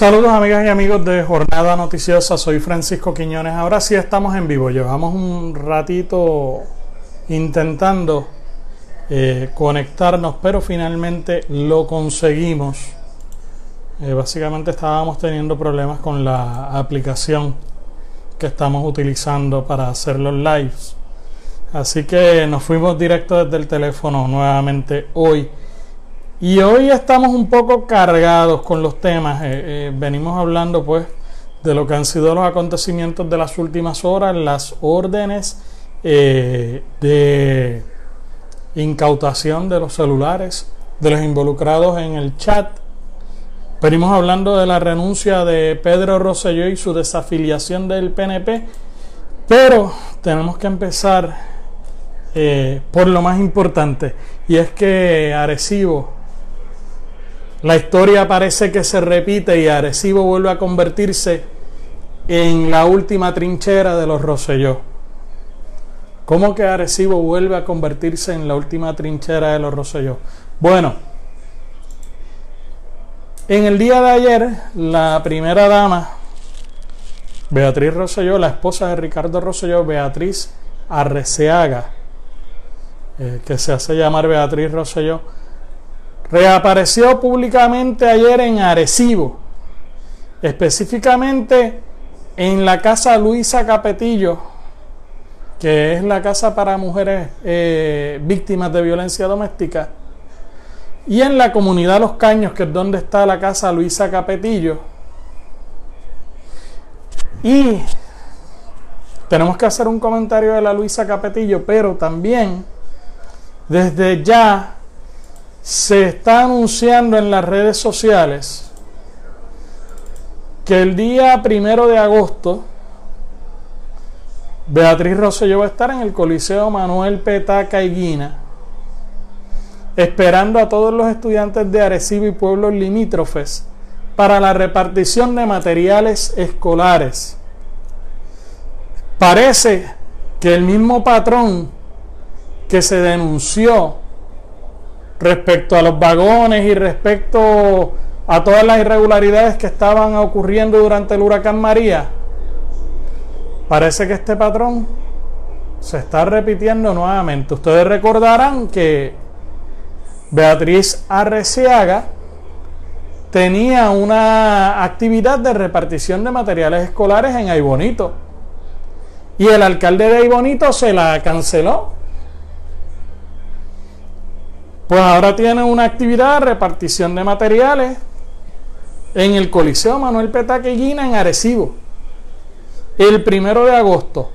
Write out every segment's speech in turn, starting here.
Saludos amigas y amigos de Jornada Noticiosa, soy Francisco Quiñones. Ahora sí estamos en vivo, llevamos un ratito intentando eh, conectarnos, pero finalmente lo conseguimos. Eh, básicamente estábamos teniendo problemas con la aplicación que estamos utilizando para hacer los lives. Así que nos fuimos directo desde el teléfono nuevamente hoy y hoy estamos un poco cargados con los temas. Eh, eh, venimos hablando pues de lo que han sido los acontecimientos de las últimas horas, las órdenes eh, de incautación de los celulares de los involucrados en el chat. Venimos hablando de la renuncia de Pedro Rosselló y su desafiliación del PNP, pero tenemos que empezar por lo más importante y es que Arecibo la historia parece que se repite y Arecibo vuelve a convertirse en la última trinchera de los Roselló. ¿Cómo que Arecibo vuelve a convertirse en la última trinchera de los Roselló? Bueno, en el día de ayer, la primera dama, Beatriz Roselló, la esposa de Ricardo Roselló, Beatriz Arreceaga, eh, que se hace llamar Beatriz Roselló, reapareció públicamente ayer en Arecibo, específicamente en la casa Luisa Capetillo, que es la casa para mujeres eh, víctimas de violencia doméstica, y en la comunidad Los Caños, que es donde está la casa Luisa Capetillo. Y tenemos que hacer un comentario de la Luisa Capetillo, pero también desde ya se está anunciando en las redes sociales que el día primero de agosto Beatriz Rosselló va a estar en el Coliseo Manuel Petaca y Guina esperando a todos los estudiantes de Arecibo y pueblos limítrofes para la repartición de materiales escolares. Parece que el mismo patrón que se denunció respecto a los vagones y respecto a todas las irregularidades que estaban ocurriendo durante el huracán María, parece que este patrón se está repitiendo nuevamente. Ustedes recordarán que Beatriz Arreciaga tenía una actividad de repartición de materiales escolares en Aibonito. Y el alcalde de Aibonito se la canceló pues ahora tiene una actividad repartición de materiales en el Coliseo Manuel Petaqueguina en Arecibo, el primero de agosto.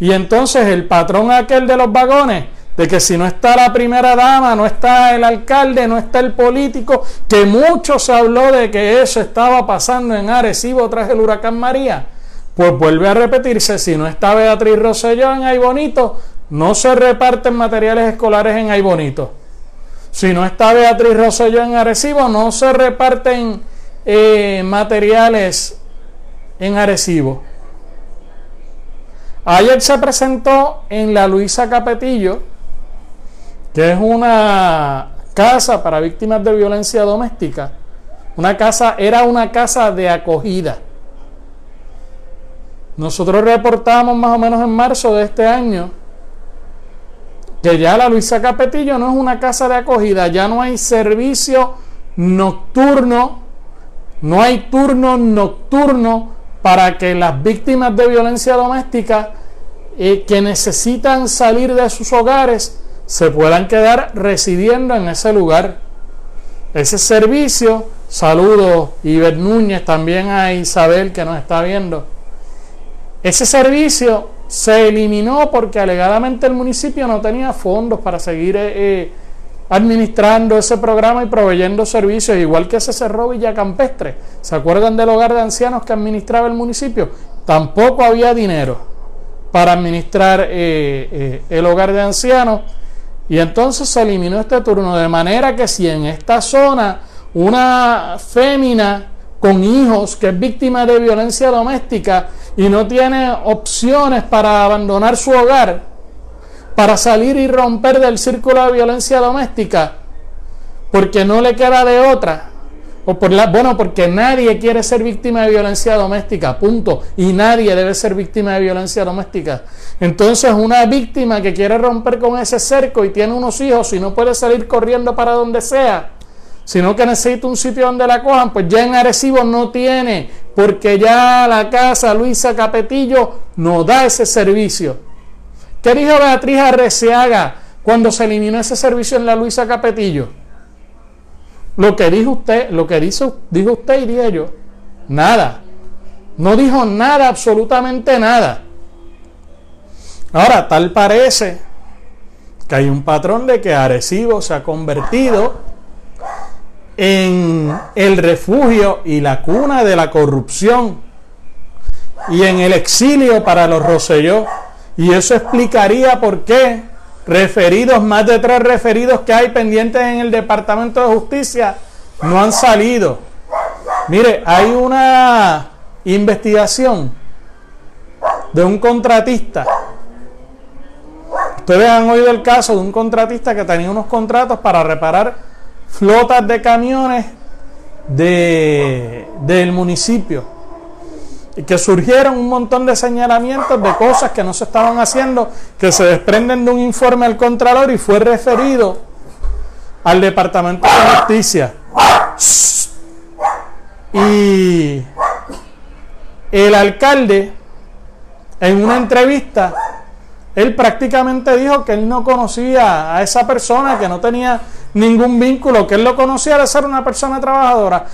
Y entonces el patrón aquel de los vagones, de que si no está la primera dama, no está el alcalde, no está el político, que mucho se habló de que eso estaba pasando en Arecibo tras el huracán María, pues vuelve a repetirse, si no está Beatriz Rosselló en Bonito, no se reparten materiales escolares en Ay Bonito. Si no está Beatriz Rosselló en Arecibo, no se reparten eh, materiales en Arecibo. Ayer se presentó en la Luisa Capetillo, que es una casa para víctimas de violencia doméstica. Una casa, era una casa de acogida. Nosotros reportamos más o menos en marzo de este año que ya la Luisa Capetillo no es una casa de acogida, ya no hay servicio nocturno, no hay turno nocturno para que las víctimas de violencia doméstica eh, que necesitan salir de sus hogares se puedan quedar residiendo en ese lugar. Ese servicio, saludo Iber Núñez, también a Isabel que nos está viendo. Ese servicio se eliminó porque alegadamente el municipio no tenía fondos para seguir eh, eh, administrando ese programa y proveyendo servicios, igual que se cerró Villa Campestre. ¿Se acuerdan del hogar de ancianos que administraba el municipio? Tampoco había dinero para administrar eh, el hogar de ancianos y entonces se eliminó este turno, de manera que si en esta zona una fémina con hijos que es víctima de violencia doméstica y no tiene opciones para abandonar su hogar, para salir y romper del círculo de violencia doméstica, porque no le queda de otra, O por la, bueno, porque nadie quiere ser víctima de violencia doméstica, punto. Y nadie debe ser víctima de violencia doméstica. Entonces, una víctima que quiere romper con ese cerco y tiene unos hijos y no puede salir corriendo para donde sea, sino que necesita un sitio donde la cojan, pues ya en Arecibo no tiene, porque ya la casa Luisa Capetillo no da ese servicio. ¿Qué dijo Beatriz Arreciaga cuando se eliminó ese servicio en la Luisa Capetillo? Lo que dijo usted, lo que dijo, dijo usted y dije yo, nada. No dijo nada, absolutamente nada. Ahora, tal parece que hay un patrón de que Arecibo se ha convertido en el refugio y la cuna de la corrupción y en el exilio para los Roselló. Y eso explicaría por qué referidos, más de tres referidos que hay pendientes en el Departamento de Justicia, no han salido. Mire, hay una investigación de un contratista Ustedes han oído el caso de un contratista que tenía unos contratos para reparar flotas de camiones de, del municipio y que surgieron un montón de señalamientos de cosas que no se estaban haciendo, que se desprenden de un informe al Contralor y fue referido al Departamento de Justicia. Y el alcalde, en una entrevista, él prácticamente dijo que él no conocía a esa persona, que no tenía ningún vínculo, que él lo conocía de ser una persona trabajadora.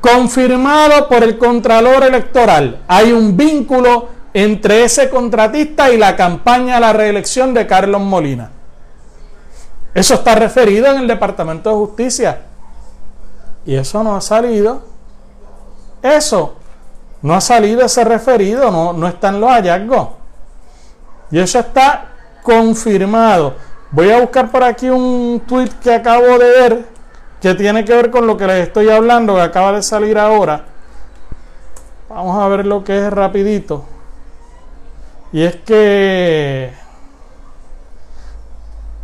Confirmado por el Contralor Electoral. Hay un vínculo entre ese contratista y la campaña a la reelección de Carlos Molina. Eso está referido en el Departamento de Justicia. Y eso no ha salido. Eso no ha salido ese referido, no, no están los hallazgos. Y eso está confirmado. Voy a buscar por aquí un tweet que acabo de ver que tiene que ver con lo que les estoy hablando, que acaba de salir ahora. Vamos a ver lo que es rapidito. Y es que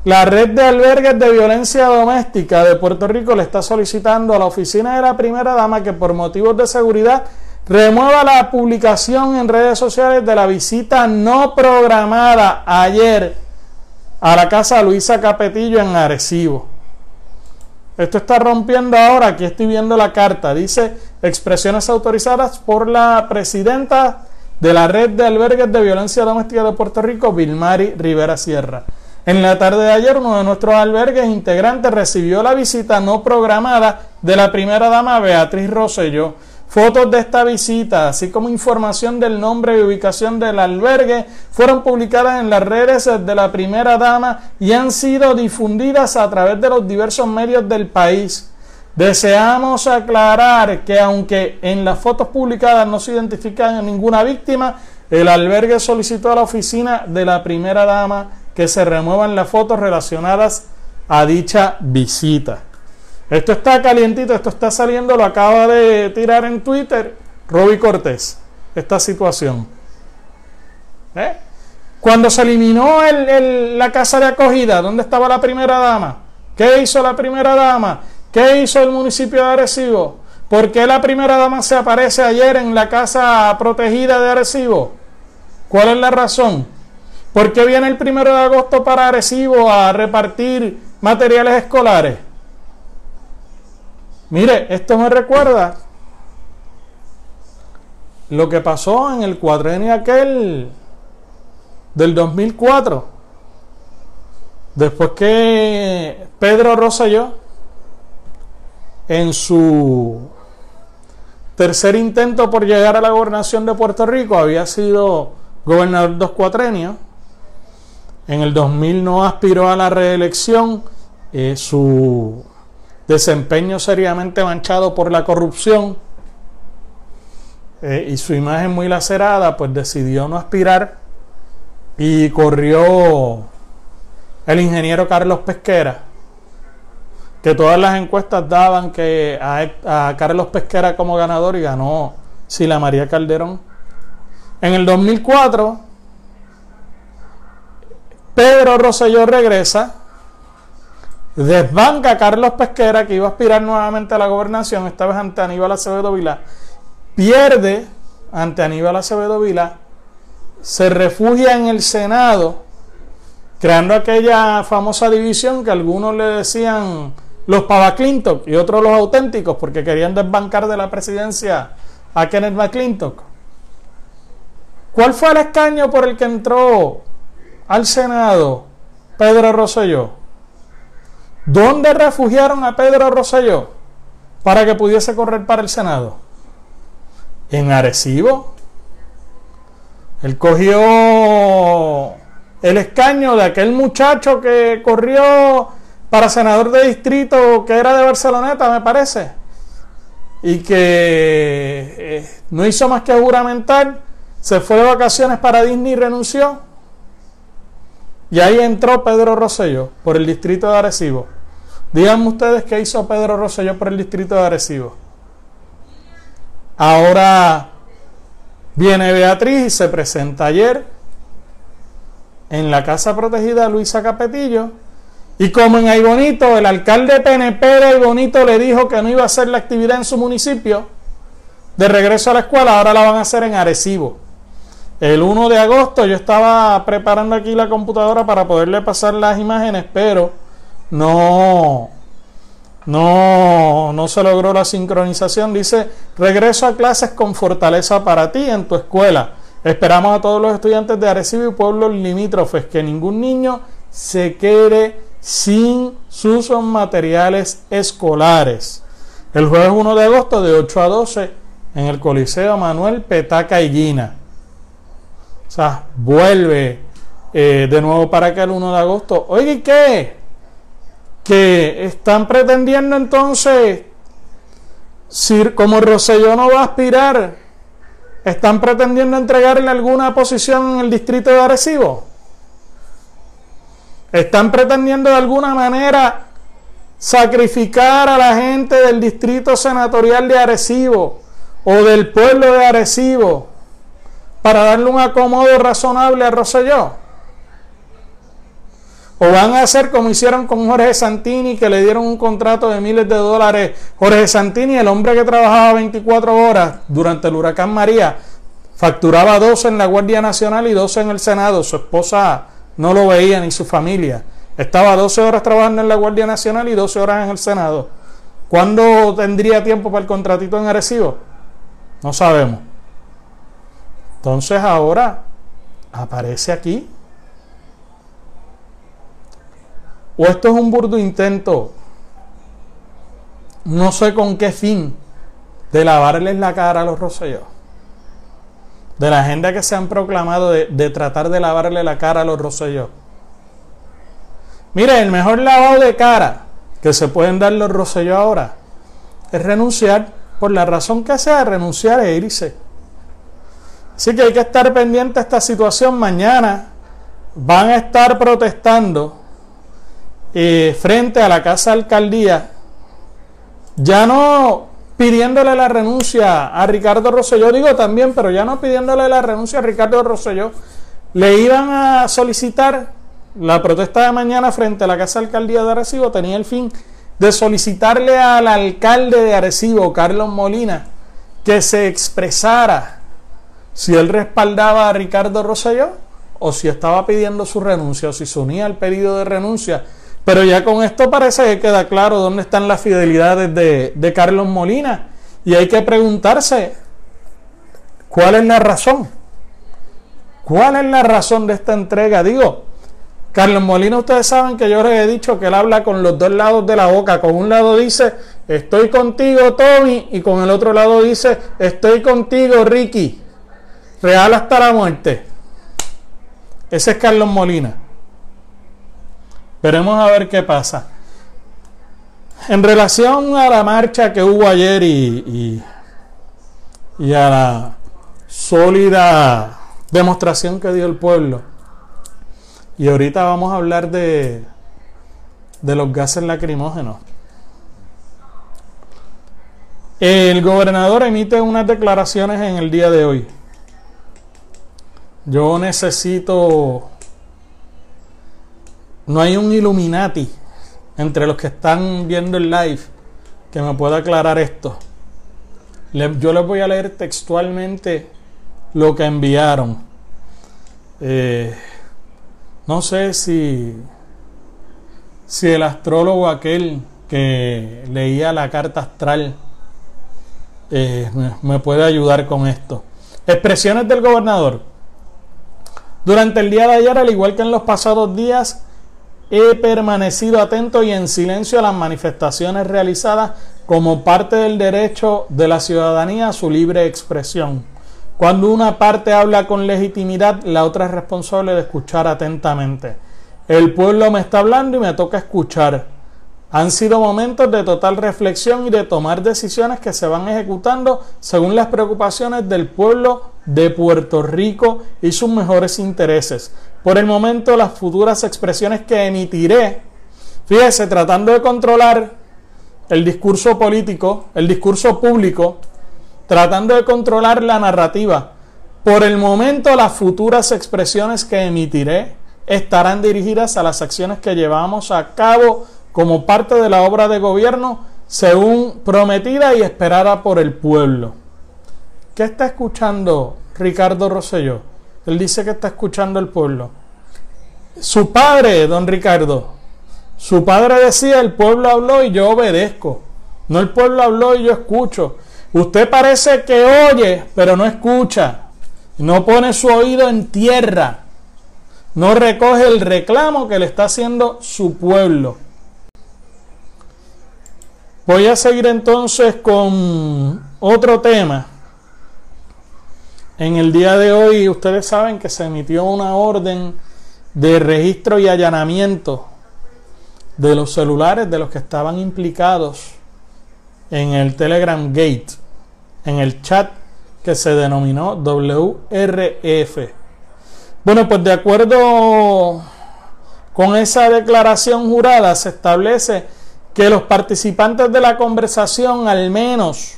la red de albergues de violencia doméstica de Puerto Rico le está solicitando a la oficina de la primera dama que por motivos de seguridad Remueva la publicación en redes sociales de la visita no programada ayer a la casa Luisa Capetillo en Arecibo. Esto está rompiendo ahora, aquí estoy viendo la carta, dice expresiones autorizadas por la presidenta de la red de albergues de violencia doméstica de Puerto Rico, Vilmari Rivera Sierra. En la tarde de ayer, uno de nuestros albergues integrantes recibió la visita no programada de la primera dama Beatriz Rosselló Fotos de esta visita, así como información del nombre y ubicación del albergue, fueron publicadas en las redes de la primera dama y han sido difundidas a través de los diversos medios del país. Deseamos aclarar que aunque en las fotos publicadas no se identifica ninguna víctima, el albergue solicitó a la oficina de la primera dama que se remuevan las fotos relacionadas a dicha visita. Esto está calientito, esto está saliendo, lo acaba de tirar en Twitter Roby Cortés, esta situación. ¿Eh? Cuando se eliminó la casa de acogida, ¿dónde estaba la primera dama? ¿Qué hizo la primera dama? ¿Qué hizo el municipio de Arecibo? ¿Por qué la primera dama se aparece ayer en la casa protegida de Arecibo? ¿Cuál es la razón? ¿Por qué viene el primero de agosto para Arecibo a repartir materiales escolares? Mire, esto me recuerda lo que pasó en el cuadrenio aquel del 2004. Después que Pedro Rosselló, en su tercer intento por llegar a la gobernación de Puerto Rico, había sido gobernador dos cuatrenios. En el 2000 no aspiró a la reelección. Eh, su desempeño seriamente manchado por la corrupción eh, y su imagen muy lacerada, pues decidió no aspirar y corrió el ingeniero Carlos Pesquera, que todas las encuestas daban que a, Carlos Pesquera como ganador y ganó Sila María Calderón. En el 2004, Pedro Rosselló regresa desbanca a Carlos Pesquera, que iba a aspirar nuevamente a la gobernación, esta vez ante Aníbal Acevedo Vila, pierde ante Aníbal Acevedo Vila, se refugia en el Senado, creando aquella famosa división que algunos le decían los Pava Clinton y otros los auténticos, porque querían desbancar de la presidencia a Kenneth McClintock. ¿Cuál fue el escaño por el que entró al Senado Pedro Rosselló? ¿Dónde refugiaron a Pedro Rosselló para que pudiese correr para el Senado? En Arecibo. Él cogió el escaño de aquel muchacho que corrió para senador de distrito que era de Barceloneta, me parece, y que eh, no hizo más que juramentar, se fue de vacaciones para Disney y renunció. Y ahí entró Pedro Rosselló por el distrito de Arecibo. Díganme ustedes qué hizo Pedro Rosselló por el distrito de Arecibo. Ahora viene Beatriz y se presenta ayer en la casa protegida Luisa Capetillo. Y como en Aybonito, el alcalde PNP de Aybonito le dijo que no iba a hacer la actividad en su municipio, de regreso a la escuela, ahora la van a hacer en Arecibo. El 1 de agosto yo estaba preparando aquí la computadora para poderle pasar las imágenes, pero no, no, no se logró la sincronización. Dice, regreso a clases con fortaleza para ti en tu escuela. Esperamos a todos los estudiantes de Arecibo y pueblos limítrofes que ningún niño se quede sin sus materiales escolares. El jueves 1 de agosto de 8 a 12 en el Coliseo Manuel Petaca y Guina. O sea, vuelve eh, de nuevo para que el 1 de agosto. Oye, ¿qué? Que están pretendiendo entonces, si como Roselló no va a aspirar, están pretendiendo entregarle alguna posición en el distrito de Arecibo. Están pretendiendo de alguna manera sacrificar a la gente del distrito senatorial de Arecibo o del pueblo de Arecibo para darle un acomodo razonable a Roselló? ¿O van a hacer como hicieron con Jorge Santini, que le dieron un contrato de miles de dólares? Jorge Santini, el hombre que trabajaba 24 horas durante el huracán María, facturaba 12 en la Guardia Nacional y 12 en el Senado. Su esposa no lo veía ni su familia. Estaba 12 horas trabajando en la Guardia Nacional y 12 horas en el Senado. ¿Cuándo tendría tiempo para el contratito en Arecibo? No sabemos. Entonces ahora aparece aquí. O esto es un burdo intento, no sé con qué fin, de lavarles la cara a los Rosselló. De la agenda que se han proclamado de, tratar de lavarle la cara a los Rosselló. Mire, el mejor lavado de cara que se pueden dar los Rosselló ahora es renunciar por la razón que sea, renunciar e irse. Así que hay que estar pendiente a esta situación. Mañana van a estar protestando eh, frente a la Casa Alcaldía, ya no pidiéndole la renuncia a Ricardo Rosselló, digo también, pero ya no pidiéndole la renuncia a Ricardo Rosselló, le iban a solicitar la protesta de mañana frente a la Casa Alcaldía de Arecibo, tenía el fin de solicitarle al alcalde de Arecibo, Carlos Molina, que se expresara si él respaldaba a Ricardo Rosselló o si estaba pidiendo su renuncia o si se unía al pedido de renuncia. Pero ya con esto parece que queda claro dónde están las fidelidades de, de Carlos Molina. Y hay que preguntarse, ¿cuál es la razón? ¿Cuál es la razón de esta entrega? Digo, Carlos Molina, ustedes saben que yo les he dicho que él habla con los dos lados de la boca. Con un lado dice, estoy contigo, Tommy, y con el otro lado dice, estoy contigo, Ricky real hasta la muerte. Ese es Carlos Molina. Veremos a ver qué pasa. En relación a la marcha que hubo ayer y, y, a la sólida demostración que dio el pueblo, y ahorita vamos a hablar de, de los gases lacrimógenos. El gobernador emite unas declaraciones en el día de hoy. Yo necesito... No hay un Illuminati entre los que están viendo el live que me pueda aclarar esto. yo les voy a leer textualmente lo que enviaron. Eh, no sé si, si el astrólogo aquel que leía la carta astral eh, me puede ayudar con esto. Expresiones del gobernador. Durante el día de ayer, al igual que en los pasados días, he permanecido atento y en silencio a las manifestaciones realizadas como parte del derecho de la ciudadanía a su libre expresión. Cuando una parte habla con legitimidad, la otra es responsable de escuchar atentamente. El pueblo me está hablando y me toca escuchar. Han sido momentos de total reflexión y de tomar decisiones que se van ejecutando según las preocupaciones del pueblo de Puerto Rico y sus mejores intereses. Por el momento, las futuras expresiones que emitiré, fíjese, tratando de controlar el discurso político, el discurso público, tratando de controlar la narrativa. Por el momento, las futuras expresiones que emitiré estarán dirigidas a las acciones que llevamos a cabo como parte de la obra de gobierno según prometida y esperada por el pueblo. ¿Qué está escuchando Ricardo Rosselló? Él dice que está escuchando el pueblo. Su padre, don Ricardo, su padre decía, el pueblo habló y yo obedezco. No el pueblo habló y yo escucho. Usted parece que oye, pero no escucha. No pone su oído en tierra. No recoge el reclamo que le está haciendo su pueblo. Voy a seguir entonces con otro tema. En el día de hoy ustedes saben que se emitió una orden de registro y allanamiento de los celulares de los que estaban implicados en el Telegram Gate, en el chat que se denominó WRF. Bueno, pues de acuerdo con esa declaración jurada se establece que los participantes de la conversación al menos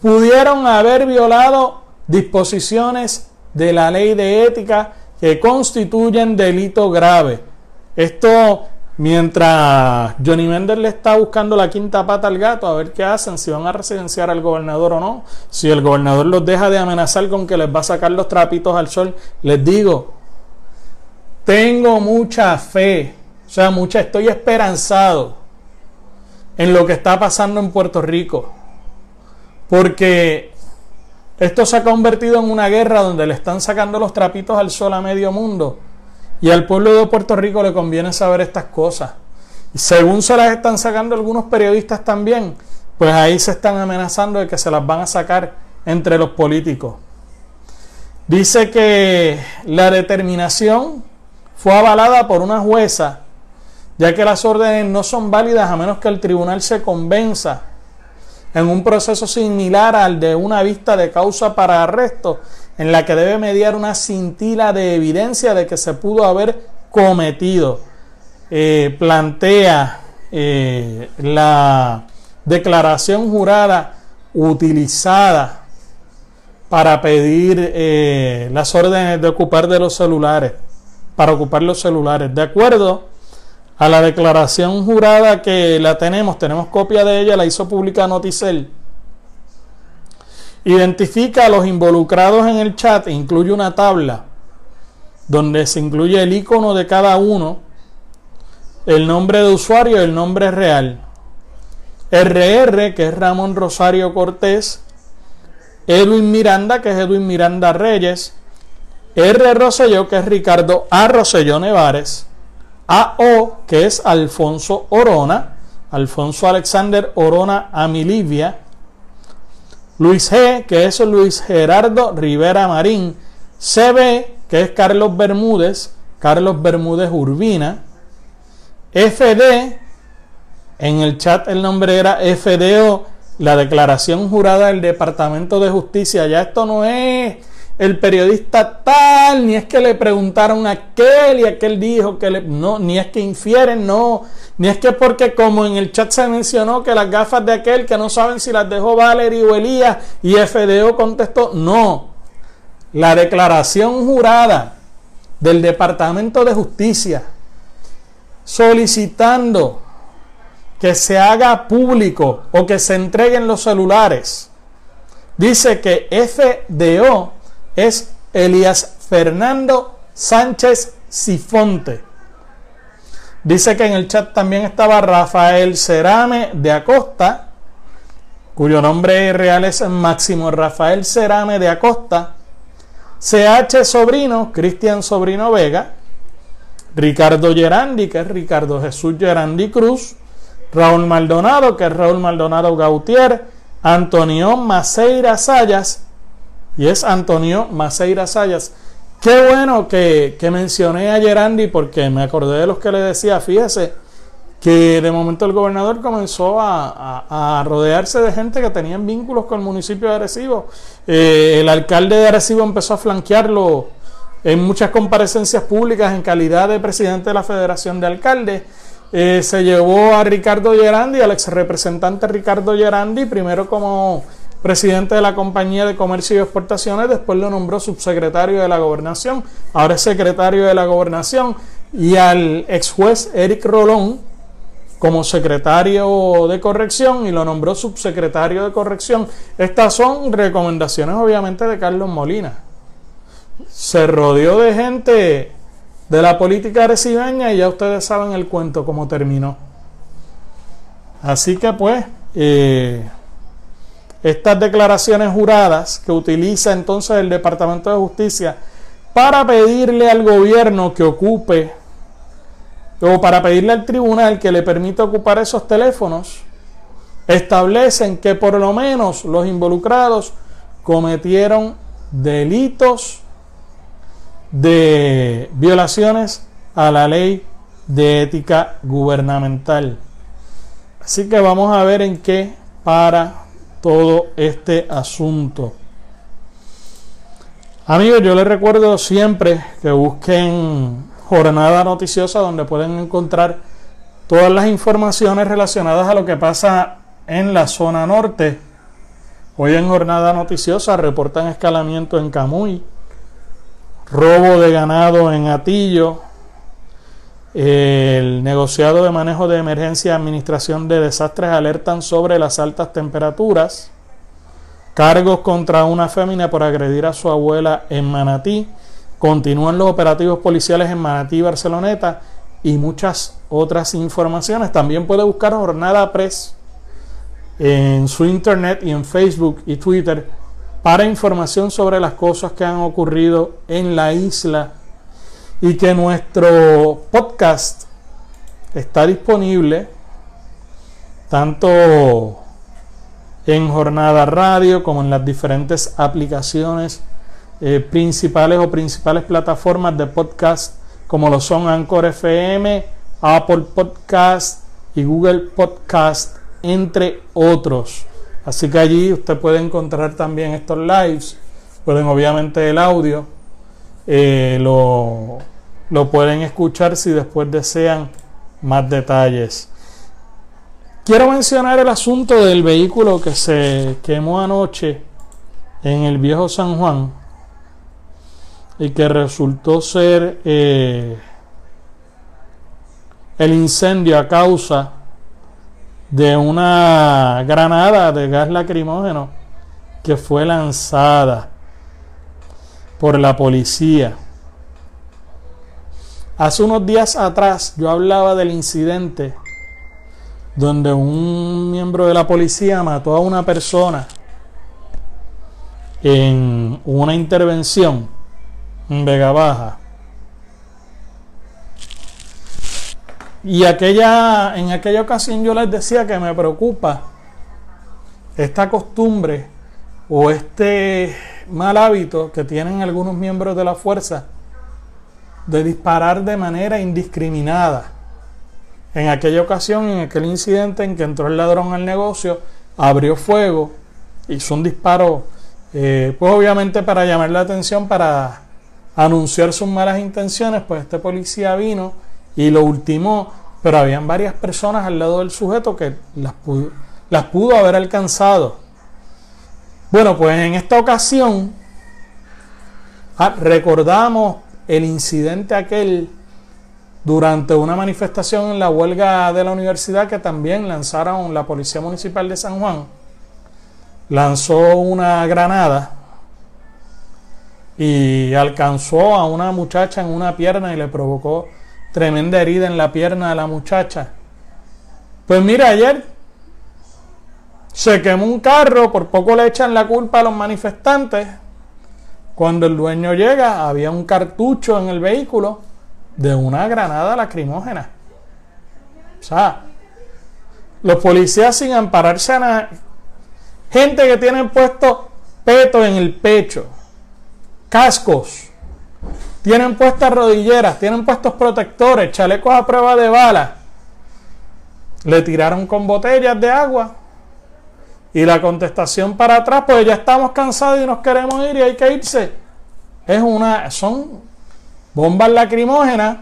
pudieron haber violado disposiciones de la ley de ética que constituyen delito grave. Esto mientras Johnny Méndez le está buscando la quinta pata al gato a ver qué hacen, si van a residenciar al gobernador o no, si el gobernador los deja de amenazar con que les va a sacar los trapitos al sol, les digo, tengo mucha fe, o sea, mucha, estoy esperanzado en lo que está pasando en Puerto Rico. Porque esto se ha convertido en una guerra donde le están sacando los trapitos al sol a medio mundo. Y al pueblo de Puerto Rico le conviene saber estas cosas. Y según se las están sacando algunos periodistas también, pues ahí se están amenazando de que se las van a sacar entre los políticos. Dice que la determinación fue avalada por una jueza ya que las órdenes no son válidas a menos que el tribunal se convenza en un proceso similar al de una vista de causa para arresto, en la que debe mediar una cintila de evidencia de que se pudo haber cometido. Eh, plantea eh, la declaración jurada utilizada para pedir eh, las órdenes de ocupar de los celulares, para ocupar los celulares. De acuerdo a la declaración jurada que la tenemos, tenemos copia de ella, la hizo pública Noticel. Identifica a los involucrados en el chat e incluye una tabla donde se incluye el icono de cada uno, el nombre de usuario y el nombre real. RR, que es Ramón Rosario Cortés, Edwin Miranda, que es Edwin Miranda Reyes, R. Rosselló, que es Ricardo A. Rosselló Nevares, AO, que es Alfonso Orona, Alfonso Alexander Orona Amilivia, Luis G, que es Luis Gerardo Rivera Marín, CB, que es Carlos Bermúdez, Carlos Bermúdez Urbina, FD, en el chat el nombre era FDO, la declaración jurada del Departamento de Justicia, ya esto no es el periodista tal, ni es que le preguntaron a aquel y aquel dijo que le, no, ni es que infieren, no, ni es que porque como en el chat se mencionó que las gafas de aquel que no saben si las dejó Valerie o Elías y FDO contestó, no, la declaración jurada del Departamento de Justicia solicitando que se haga público o que se entreguen los celulares. Dice que FDO es Elías Fernando Sánchez Sifonte. Dice que en el chat también estaba Rafael Cerame de Acosta, cuyo nombre real es Máximo Rafael Cerame de Acosta, CH Sobrino, Cristian Sobrino Vega, Ricardo Gerandi, que es Ricardo Jesús Gerandi Cruz, Raúl Maldonado, que es Raúl Maldonado Gautier, Antonio Maceira Sayas, y es Antonio Maceira Sayas. Qué bueno que, mencioné a Gerandi porque me acordé de los que le decía, fíjese, que de momento el gobernador comenzó a, rodearse de gente que tenían vínculos con el municipio de Arecibo. Eh, el alcalde de Arecibo empezó a flanquearlo en muchas comparecencias públicas en calidad de presidente de la Federación de Alcaldes. Eh, se llevó a Ricardo Gerandi, al ex representante Ricardo Gerandi, primero como presidente de la Compañía de Comercio y Exportaciones, después lo nombró subsecretario de la Gobernación, ahora es secretario de la Gobernación, y al ex juez Eric Rolón como secretario de corrección y lo nombró subsecretario de corrección. Estas son recomendaciones obviamente de Carlos Molina se rodeó de gente de la política arecibeña y ya ustedes saben el cuento cómo terminó. Así que pues, eh, estas declaraciones juradas que utiliza entonces el Departamento de Justicia para pedirle al gobierno que ocupe o para pedirle al tribunal que le permita ocupar esos teléfonos, establecen que por lo menos los involucrados cometieron delitos de violaciones a la ley de ética gubernamental. Así que vamos a ver en qué para todo este asunto. Amigos, yo les recuerdo siempre que busquen Jornada Noticiosa donde pueden encontrar todas las informaciones relacionadas a lo que pasa en la zona norte. Hoy en Jornada Noticiosa reportan escalamiento en Camuy, robo de ganado en Atillo, el negociado de manejo de emergencia y administración de desastres alertan sobre las altas temperaturas, cargos contra una fémina por agredir a su abuela en Manatí, continúan los operativos policiales en Manatí y Barceloneta y muchas otras informaciones. También puede buscar Jornada Press en su internet y en Facebook y Twitter para información sobre las cosas que han ocurrido en la isla y que nuestro podcast está disponible tanto en Jornada Radio como en las diferentes aplicaciones eh, principales o principales plataformas de podcast como lo son Anchor FM, Apple Podcast y Google Podcast, entre otros. Así que allí usted puede encontrar también estos lives. Pueden obviamente el audio. Eh, lo, lo pueden escuchar si después desean más detalles. Quiero mencionar el asunto del vehículo que se quemó anoche en el viejo San Juan y que resultó ser eh, el incendio a causa de una granada de gas lacrimógeno que fue lanzada por la policía. Hace unos días atrás yo hablaba del incidente donde un miembro de la policía mató a una persona en una intervención en Vega Baja. Y aquella, en aquella ocasión yo les decía que me preocupa esta costumbre o este mal hábito que tienen algunos miembros de la fuerza de disparar de manera indiscriminada. En aquella ocasión, en aquel incidente en que entró el ladrón al negocio, abrió fuego, hizo un disparo, eh, pues obviamente para llamar la atención, para anunciar sus malas intenciones, pues este policía vino y lo ultimó, pero habían varias personas al lado del sujeto que las pudo, las pudo haber alcanzado. Bueno, pues en esta ocasión ah, recordamos el incidente aquel durante una manifestación en la huelga de la universidad que también lanzaron la Policía Municipal de San Juan, lanzó una granada y alcanzó a una muchacha en una pierna y le provocó tremenda herida en la pierna de la muchacha. Pues mira, ayer se quemó un carro, por poco le echan la culpa a los manifestantes. Cuando el dueño llega, había un cartucho en el vehículo de una granada lacrimógena. O sea, los policías sin ampararse a nada. Gente que tiene puesto peto en el pecho, cascos, tienen puestas rodilleras, tienen puestos protectores, chalecos a prueba de bala. Le tiraron con botellas de agua. Y la contestación para atrás, pues ya estamos cansados y nos queremos ir y hay que irse. Es una, son bombas lacrimógenas.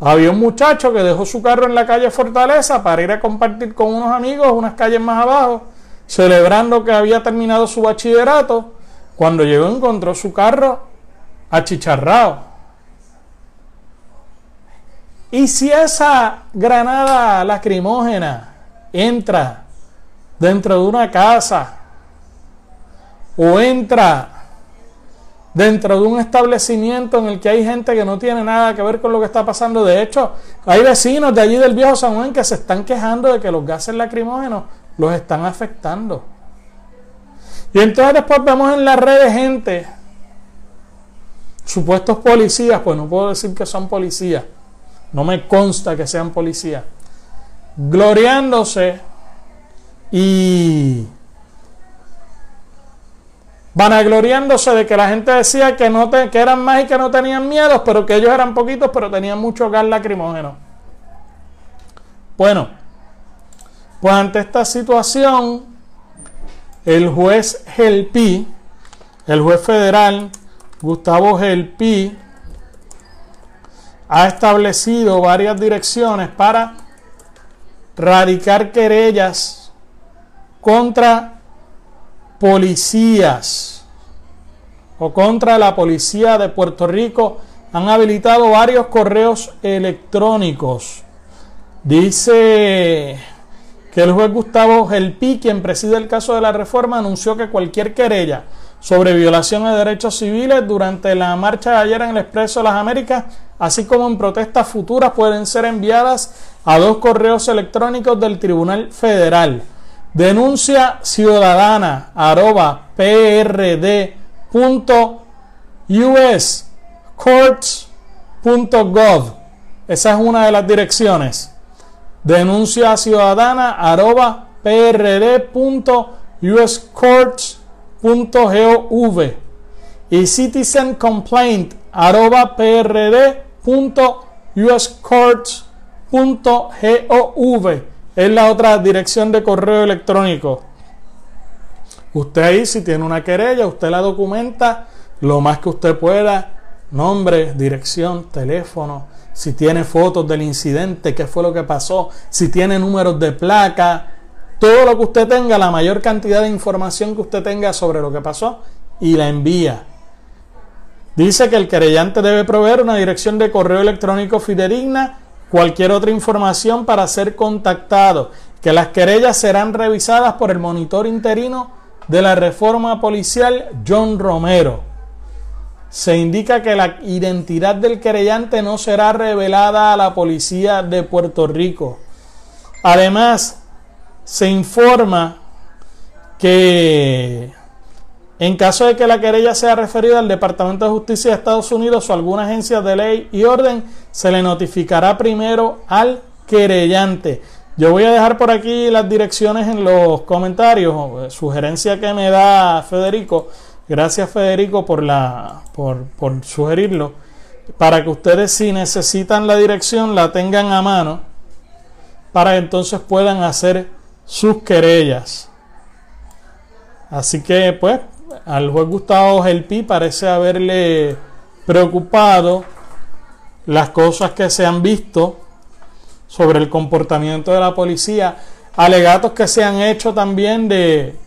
Había un muchacho que dejó su carro en la calle Fortaleza para ir a compartir con unos amigos unas calles más abajo, celebrando que había terminado su bachillerato. Cuando llegó encontró su carro achicharrado. Y si esa granada lacrimógena entra dentro de una casa o entra dentro de un establecimiento en el que hay gente que no tiene nada que ver con lo que está pasando. De hecho, hay vecinos de allí del viejo San Juan que se están quejando de que los gases lacrimógenos los están afectando. Y entonces después vemos en las redes gente, supuestos policías, pues no puedo decir que son policías, no me consta que sean policías, gloriándose y vanagloriándose de que la gente decía que, no que eran más y que no tenían miedo, pero que ellos eran poquitos, pero tenían mucho gas lacrimógeno. Bueno, pues ante esta situación, el juez Gelpi, el juez federal Gustavo Gelpi, ha establecido varias direcciones para radicar querellas contra policías o contra la policía de Puerto Rico han habilitado varios correos electrónicos. Dice que el juez Gustavo Gelpi, quien preside el caso de la reforma, anunció que cualquier querella sobre violación de derechos civiles durante la marcha de ayer en el Expreso de las Américas, así como en protestas futuras, pueden ser enviadas a dos correos electrónicos del Tribunal Federal. Denuncia ciudadana arroba prd.uscourts.gov. Esa es una de las direcciones. Denuncia ciudadana arroba prd.uscourts.gov y citizen complaint arroba prd.uscourts.gov es la otra dirección de correo electrónico. Usted ahí si tiene una querella, usted la documenta lo más que usted pueda, nombre, dirección, teléfono, si tiene fotos del incidente, qué fue lo que pasó, si tiene números de placa, todo lo que usted tenga, la mayor cantidad de información que usted tenga sobre lo que pasó y la envía. Dice que el querellante debe proveer una dirección de correo electrónico fidedigna, cualquier otra información para ser contactado, que las querellas serán revisadas por el monitor interino de la reforma policial John Romero se indica que la identidad del querellante no será revelada a la policía de Puerto Rico. Además, se informa que en caso de que la querella sea referida al Departamento de Justicia de Estados Unidos o alguna agencia de ley y orden, se le notificará primero al querellante. Yo voy a dejar por aquí las direcciones en los comentarios, sugerencia que me da Federico Gracias Federico por, la, por, por sugerirlo. Para que ustedes si necesitan la dirección la tengan a mano para que entonces puedan hacer sus querellas. Así que pues al juez Gustavo Gelpi parece haberle preocupado las cosas que se han visto sobre el comportamiento de la policía, alegatos que se han hecho también de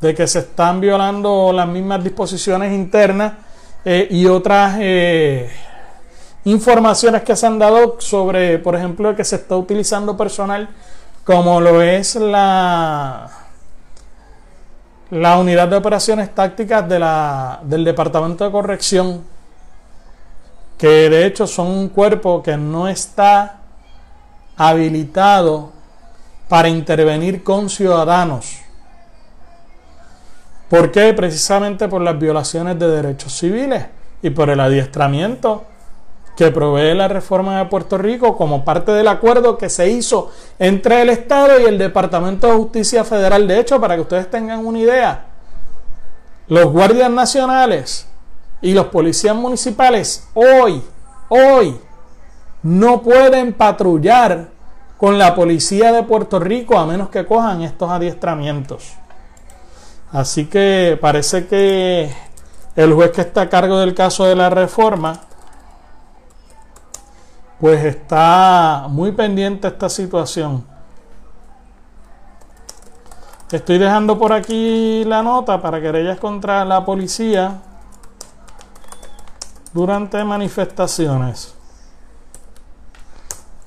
de que se están violando las mismas disposiciones internas eh, y otras eh, informaciones que se han dado sobre, por ejemplo, que se está utilizando personal como lo es la, la unidad de operaciones tácticas de la, del Departamento de Corrección, que de hecho son un cuerpo que no está habilitado para intervenir con ciudadanos. ¿Por qué? Precisamente por las violaciones de derechos civiles y por el adiestramiento que provee la reforma de Puerto Rico como parte del acuerdo que se hizo entre el Estado y el Departamento de Justicia Federal. De hecho, para que ustedes tengan una idea, los guardias nacionales y los policías municipales hoy, hoy, no pueden patrullar con la policía de Puerto Rico a menos que cojan estos adiestramientos. Así que parece que el juez que está a cargo del caso de la reforma pues está muy pendiente esta situación. Estoy dejando por aquí la nota para querellas contra la policía durante manifestaciones.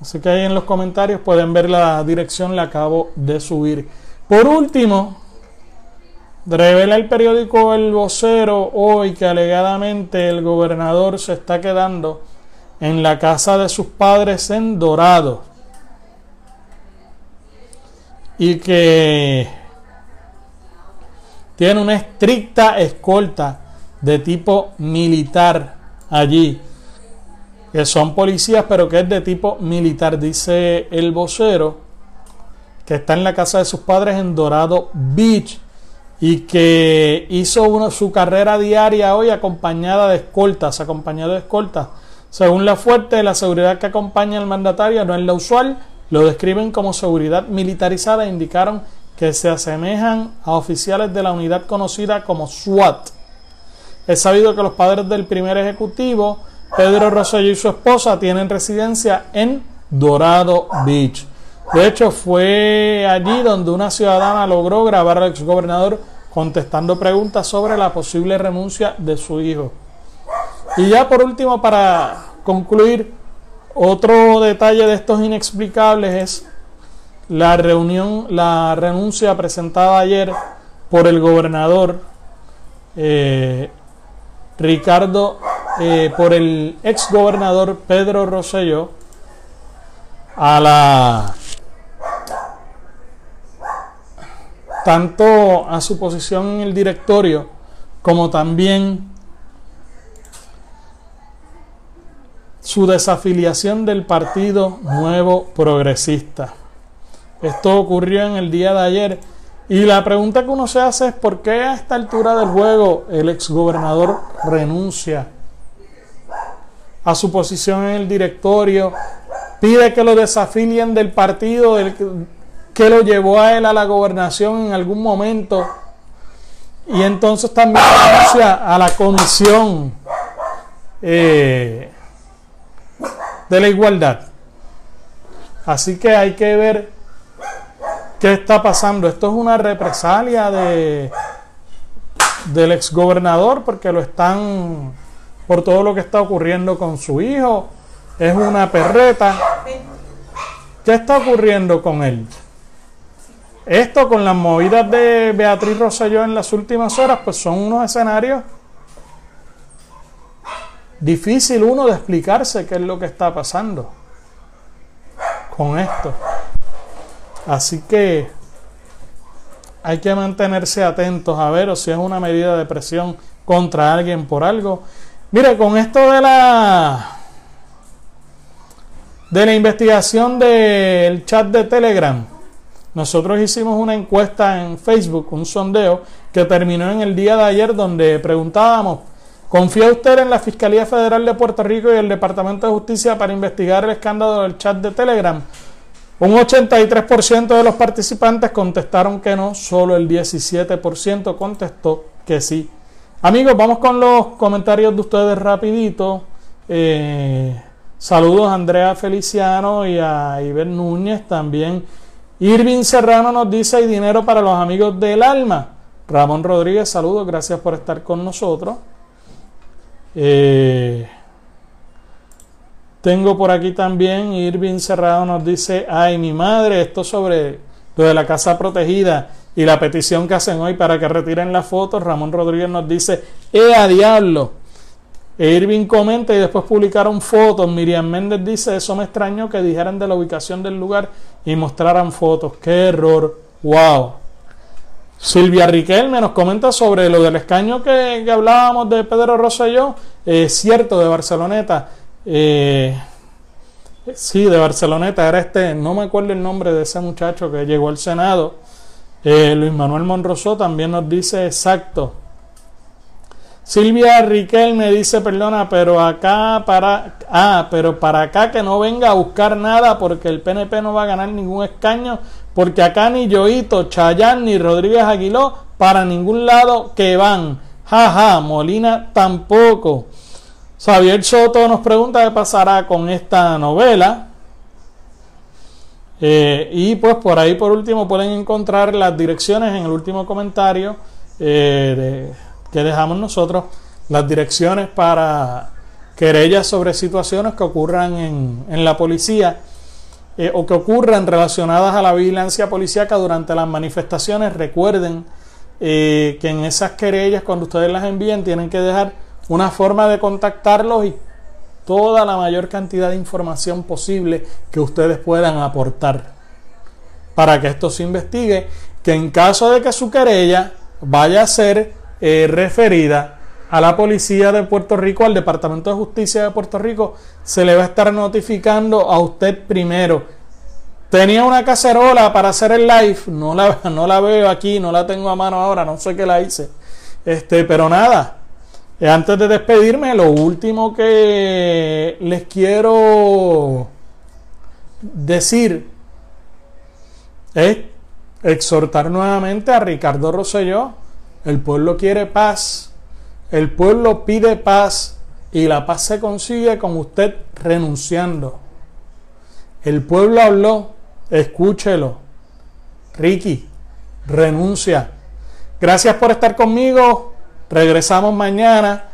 Así que ahí en los comentarios pueden ver la dirección, la acabo de subir. Por último, revela el periódico El Vocero hoy que alegadamente el gobernador se está quedando en la casa de sus padres en Dorado. Y que tiene una estricta escolta de tipo militar allí. Que son policías, pero que es de tipo militar, dice el vocero, que está en la casa de sus padres en Dorado Beach y que hizo su carrera diaria hoy acompañada de escoltas, acompañado de escoltas según la fuerte, la seguridad que acompaña al mandatario no es la usual, lo describen como seguridad militarizada e indicaron que se asemejan a oficiales de la unidad conocida como SWAT. Es sabido que los padres del primer ejecutivo, Pedro Rosselló y su esposa, tienen residencia en Dorado Beach. De hecho, fue allí donde una ciudadana logró grabar al exgobernador contestando preguntas sobre la posible renuncia de su hijo. Y ya por último, para concluir, otro detalle de estos inexplicables es la reunión, la renuncia presentada ayer por el gobernador eh, Ricardo, eh, por el ex gobernador Pedro Rosselló a la tanto a su posición en el directorio como también su desafiliación del Partido Nuevo Progresista. Esto ocurrió en el día de ayer y la pregunta que uno se hace es por qué a esta altura del juego el exgobernador renuncia a su posición en el directorio, pide que lo desafilien del partido que lo llevó a él a la gobernación en algún momento y entonces también renuncia a la comisión eh, de la igualdad. Así que hay que ver qué está pasando. Esto es una represalia de del exgobernador porque lo están por todo lo que está ocurriendo con su hijo. Es una perreta. ¿Qué está ocurriendo con él? Esto con las movidas de Beatriz Rosselló en las últimas horas, pues son unos escenarios difícil uno de explicarse qué es lo que está pasando con esto. Así que hay que mantenerse atentos a ver o si es una medida de presión contra alguien por algo. Mire, con esto de la de la investigación del chat de Telegram, nosotros hicimos una encuesta en Facebook, un sondeo que terminó en el día de ayer donde preguntábamos ¿Confía usted en la Fiscalía Federal de Puerto Rico y el Departamento de Justicia para investigar el escándalo del chat de Telegram? Un 83% de los participantes contestaron que no, solo el 17% contestó que sí. Amigos, vamos con los comentarios de ustedes rapidito. Eh, saludos a Andrea Feliciano y a Iber Núñez también. Irving Serrano nos dice hay dinero para los amigos del alma. Ramón Rodríguez, saludos, gracias por estar con nosotros. Eh, Tengo por aquí también Irving Cerrado nos dice, ay mi madre, esto sobre lo de la casa protegida y la petición que hacen hoy para que retiren las fotos. Ramón Rodríguez nos dice, ¡eh diablo! E Irving comenta y después publicaron fotos. Miriam Méndez dice, eso me extrañó que dijeran de la ubicación del lugar y mostraran fotos. ¡Qué error! ¡Wow! Silvia Riquelme nos comenta sobre lo del escaño que, hablábamos de Pedro Rosselló. Es cierto, de Barceloneta. Eh, sí, de Barceloneta. Era este, no me acuerdo el nombre de ese muchacho que llegó al Senado. Eh, Luis Manuel Monrosó también nos dice exacto. Silvia Riquel me dice, perdona, pero acá para, ah, pero para acá que no venga a buscar nada porque el PNP no va a ganar ningún escaño, porque acá ni Yoito, Chayán ni Rodríguez Aguiló para ningún lado que van. Jaja, Molina tampoco. Xavier Soto nos pregunta qué pasará con esta novela. Eh, y pues por ahí por último pueden encontrar las direcciones en el último comentario eh, que dejamos nosotros, las direcciones para querellas sobre situaciones que ocurran en, la policía eh, o que ocurran relacionadas a la vigilancia policíaca durante las manifestaciones. Recuerden que en esas querellas cuando ustedes las envíen tienen que dejar una forma de contactarlos y toda la mayor cantidad de información posible que ustedes puedan aportar para que esto se investigue, que en caso de que su querella vaya a ser eh, referida a la policía de Puerto Rico, al Departamento de Justicia de Puerto Rico, se le va a estar notificando a usted primero. Tenía una cacerola para hacer el live, no la, no la veo aquí, no la tengo a mano ahora, no sé qué la hice. Este, pero nada, eh, antes de despedirme, lo último que les quiero decir es exhortar nuevamente a Ricardo Rosselló. El pueblo quiere paz, el pueblo pide paz y la paz se consigue con usted renunciando. El pueblo habló, escúchelo. Ricky, renuncia. Gracias por estar conmigo. Regresamos mañana.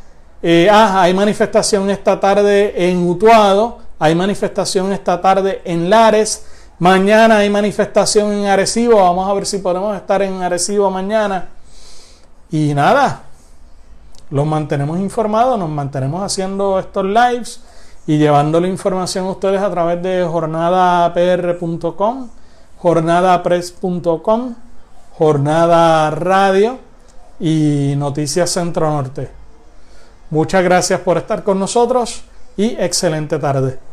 Eh, ah, hay manifestación esta tarde en Utuado, hay manifestación esta tarde en Lares, mañana hay manifestación en Arecibo, vamos a ver si podemos estar en Arecibo mañana. Y nada, los mantenemos informados, nos mantenemos haciendo estos lives y llevando la información a ustedes a través de jornadapr.com, jornadapress.com, jornada radio y Noticias Centro Norte. Muchas gracias por estar con nosotros y excelente tarde.